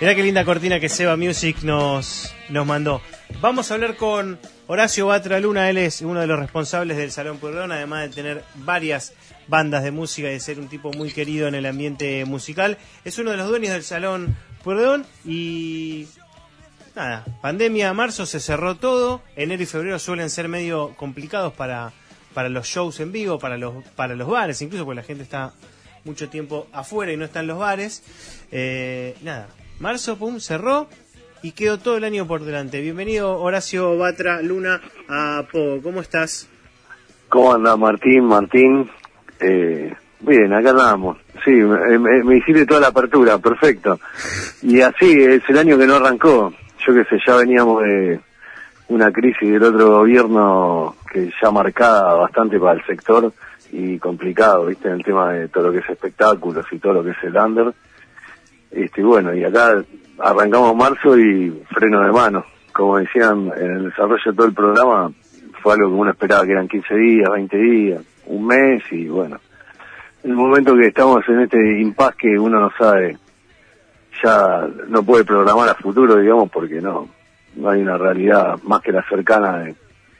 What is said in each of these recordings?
Mirá qué linda cortina que Seba Music nos, nos mandó. Vamos a hablar con Horacio Batra Luna, él es uno de los responsables del Salón Pueyrredón, además de tener varias bandas de música y de ser un tipo muy querido en el ambiente musical. Es uno de los dueños del Salón Pueyrredón y nada, pandemia, marzo se cerró todo, enero y febrero suelen ser medio complicados para, para los shows en vivo, para los, para los bares, incluso porque la gente está mucho tiempo afuera y no está en los bares. Eh, nada, marzo, pum, cerró y quedó todo el año por delante. Bienvenido Horacio Batra Luna a Pogo, ¿cómo estás? ¿Cómo anda Martín? Martín, eh, bien, acá andamos. Sí, me, me, hiciste toda la apertura, perfecto. Y así, es el año que no arrancó. Yo qué sé, ya veníamos de una crisis del otro gobierno que ya marcada bastante para el sector y complicado, ¿viste? En el tema de todo lo que es espectáculos y todo lo que es el under. Este, bueno, y acá arrancamos marzo y freno de mano. Como decían en el desarrollo de todo el programa, fue algo que uno esperaba que eran 15 días, 20 días, un mes y bueno. En el momento que estamos en este impas que uno no sabe, ya no puede programar a futuro, digamos, porque no, no hay una realidad más que la cercana de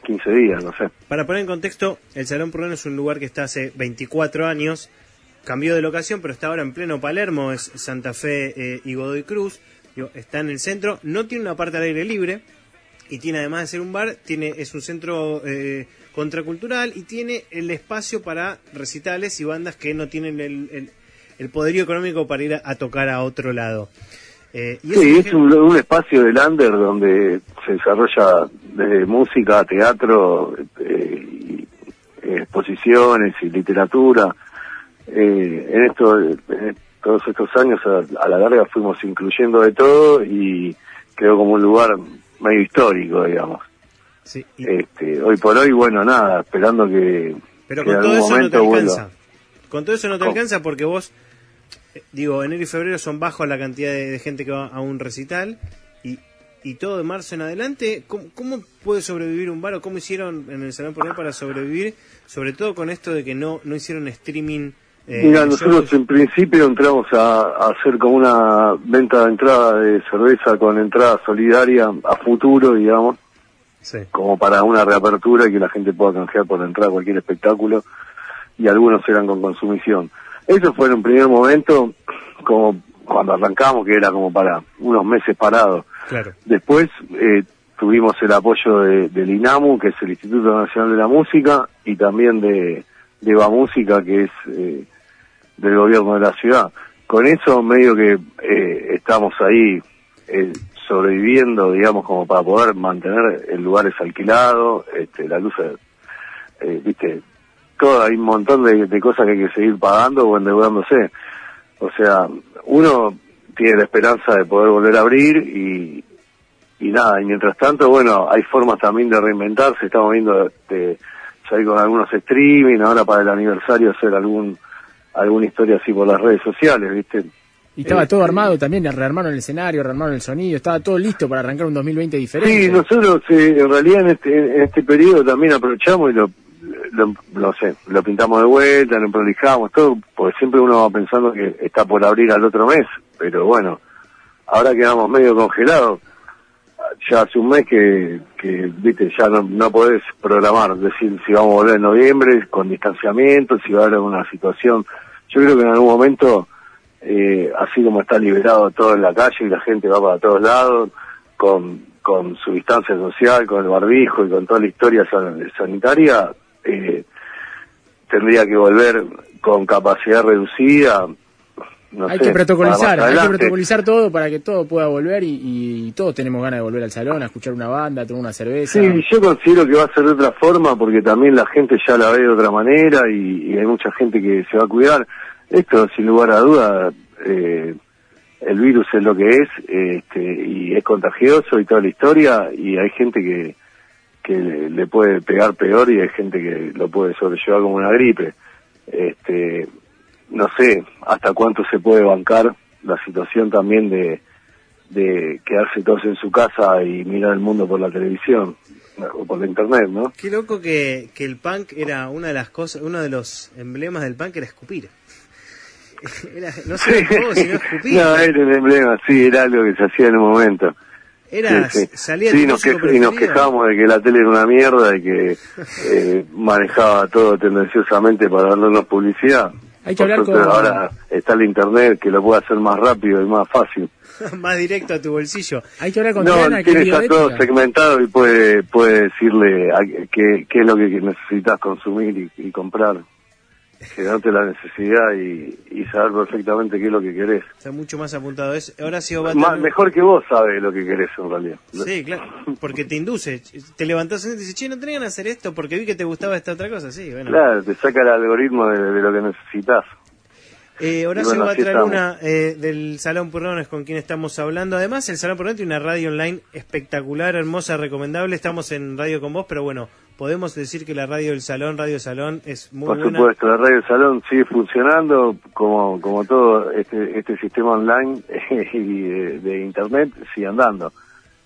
15 días, no sé. Para poner en contexto, el Salón Purrano es un lugar que está hace 24 años, cambió de locación, pero está ahora en pleno Palermo, es Santa Fe eh, y Godoy Cruz, está en el centro, no tiene una parte al aire libre, y tiene además de ser un bar, tiene es un centro eh, contracultural y tiene el espacio para recitales y bandas que no tienen el, el, poderío económico para ir a, tocar a otro lado. Eh, sí, es un, espacio del under donde se desarrolla desde música, teatro, eh, exposiciones y literatura. Eh, en esto, en todos estos años a, a, la larga fuimos incluyendo de todo y quedó como un lugar medio histórico, digamos. Sí, este, hoy por hoy, bueno, nada, esperando que. Pero con todo eso no te alcanza. Con todo eso no te alcanza porque vos, eh, digo, enero y febrero son bajos la cantidad de, gente que va a un recital y, y todo de marzo en adelante. ¿Cómo, puede sobrevivir un bar o cómo hicieron en el Salón por para sobrevivir? Sobre todo con esto de que no, no hicieron streaming eh, Mira, nosotros en principio entramos a, hacer como una venta de entrada de cerveza con entrada solidaria a futuro, digamos, como para una reapertura y que la gente pueda canjear por entrar a cualquier espectáculo, y algunos eran con consumición. Eso fue en un primer momento, como cuando arrancamos, que era como para unos meses parados. Después eh, tuvimos el apoyo de, del INAMU, que es el Instituto Nacional de la Música, y también de, de Música, que es... Eh, del gobierno de la ciudad. Con eso medio que eh, estamos ahí eh, sobreviviendo, digamos, como para poder mantener el lugar es alquilado, este, la luz, eh, viste, todo, hay un montón de, cosas que hay que seguir pagando o endeudándose. O sea, uno tiene la esperanza de poder volver a abrir y, y nada, y mientras tanto, bueno, hay formas también de reinventarse, estamos viendo de salir con algunos streaming, ahora para el aniversario hacer algún alguna historia así por las redes sociales, ¿viste? Y estaba todo este, armado también, rearmaron el escenario, rearmaron el sonido, estaba todo listo para arrancar un 2020 diferente. Sí, nosotros eh, en realidad en este, en este periodo también aprovechamos y lo, lo, sé, lo pintamos de vuelta, lo prolijamos, todo, porque siempre uno va pensando que está por abrir al otro mes, pero bueno, ahora quedamos medio congelados. Ya hace un mes que, que viste, ya no, no podés programar, decir si vamos a volver en noviembre con distanciamiento, si va a haber alguna situación yo creo que en algún momento, eh, así como está liberado todo en la calle y la gente va para todos lados, con, con su distancia social, con el barbijo y con toda la historia sanitaria, eh, tendría que volver con capacidad reducida. Hay que protocolizar, hay que protocolizar todo para que todo pueda volver y, todos tenemos ganas de volver al salón, a escuchar una banda, a tomar una cerveza. Sí, yo considero que va a ser de otra forma porque también la gente ya la ve de otra manera y hay mucha gente que se va a cuidar. Esto, sin lugar a duda, eh, el virus es lo que es este, y es contagioso y toda la historia y hay gente que, que le puede pegar peor y hay gente que lo puede sobrellevar como una gripe. Este, no sé hasta cuánto se puede bancar la situación también de, de quedarse todos en su casa y mirar el mundo por la televisión o por la internet, ¿no? Qué loco que, que el punk era una de las cosas, uno de los emblemas del punk era escupir. Era, no sé cómo, sino escupir. No, era el emblema, sí, era algo que se hacía en un momento. Era, sí, salía sí, nos y nos quejábamos de que la tele era una mierda y que eh, manejaba todo tendenciosamente para darnos publicidad. Hay que hablar con... Ahora está el internet que lo puede hacer más rápido y más fácil. más directo a tu bolsillo. Hay que hablar con no, tiene está todo segmentado y puede puede decirle qué, qué es lo que necesitas consumir y comprar generarte la necesidad y, saber perfectamente qué es lo que querés. Está mucho más apuntado. Es Horacio Mejor que vos sabes lo que querés en realidad. Sí, claro, porque te induce. Te levantás y dices, che, no tenían que hacer esto porque vi que te gustaba esta otra cosa. Sí, bueno. Claro, te saca el algoritmo de, lo que necesitas. Eh, Horacio Batraluna eh, del Salón Purrón es con quien estamos hablando. Además, el Salón Purrón tiene una radio online espectacular, hermosa, recomendable. Estamos en radio con vos, pero bueno, podemos decir que la radio del Salón, Radio Salón, es muy Por supuesto, la radio del Salón sigue funcionando como, como todo este, este sistema online y de, Internet sigue andando.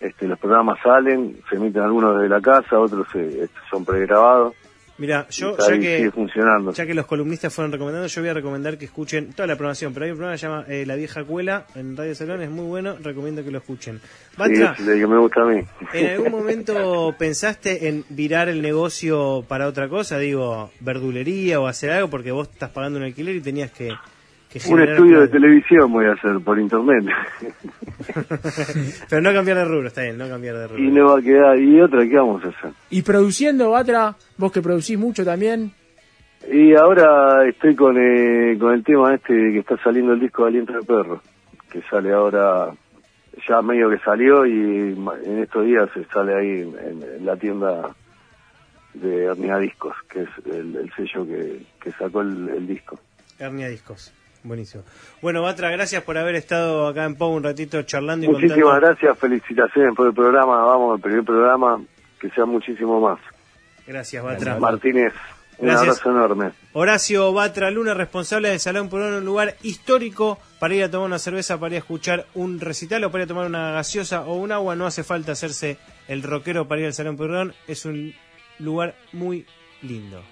Este, los programas salen, se emiten algunos desde la casa, otros eh, son pregrabados. Mira, yo ya que, ya que los columnistas fueron recomendando, yo voy a recomendar que escuchen toda la programación, pero hay un programa que se llama eh, La Vieja Cuela en Radio Salón, es muy bueno, recomiendo que lo escuchen. Batra, sí, que me gusta a mí. ¿En algún momento pensaste en virar el negocio para otra cosa? Digo, verdulería o hacer algo, porque vos estás pagando un alquiler y tenías que un estudio de televisión voy a hacer por internet. Pero no cambiar de rubro, está bien, no cambiar de rubro. Y no va a quedar, ¿y otra qué vamos a hacer? ¿Y produciendo, Batra? ¿Vos que producís mucho también? Y ahora estoy con, eh, con el tema este que está saliendo el disco de Aliento de Perro, que sale ahora, ya medio que salió y en estos días se sale ahí en, la tienda de Hernia Discos, que es el, sello que, sacó el, el disco. Hernia Discos. Buenísimo. Bueno, Batra, gracias por haber estado acá en Pau un ratito charlando y Muchísimas gracias, felicitaciones por el programa, vamos, el primer programa, que sea muchísimo más. Gracias, Batra. Martínez, un abrazo enorme. Horacio Batra Luna, responsable del Salón Purrón, un lugar histórico para ir a tomar una cerveza, para ir a escuchar un recital o para ir a tomar una gaseosa o un agua. No hace falta hacerse el rockero para ir al Salón Purrón, es un lugar muy lindo.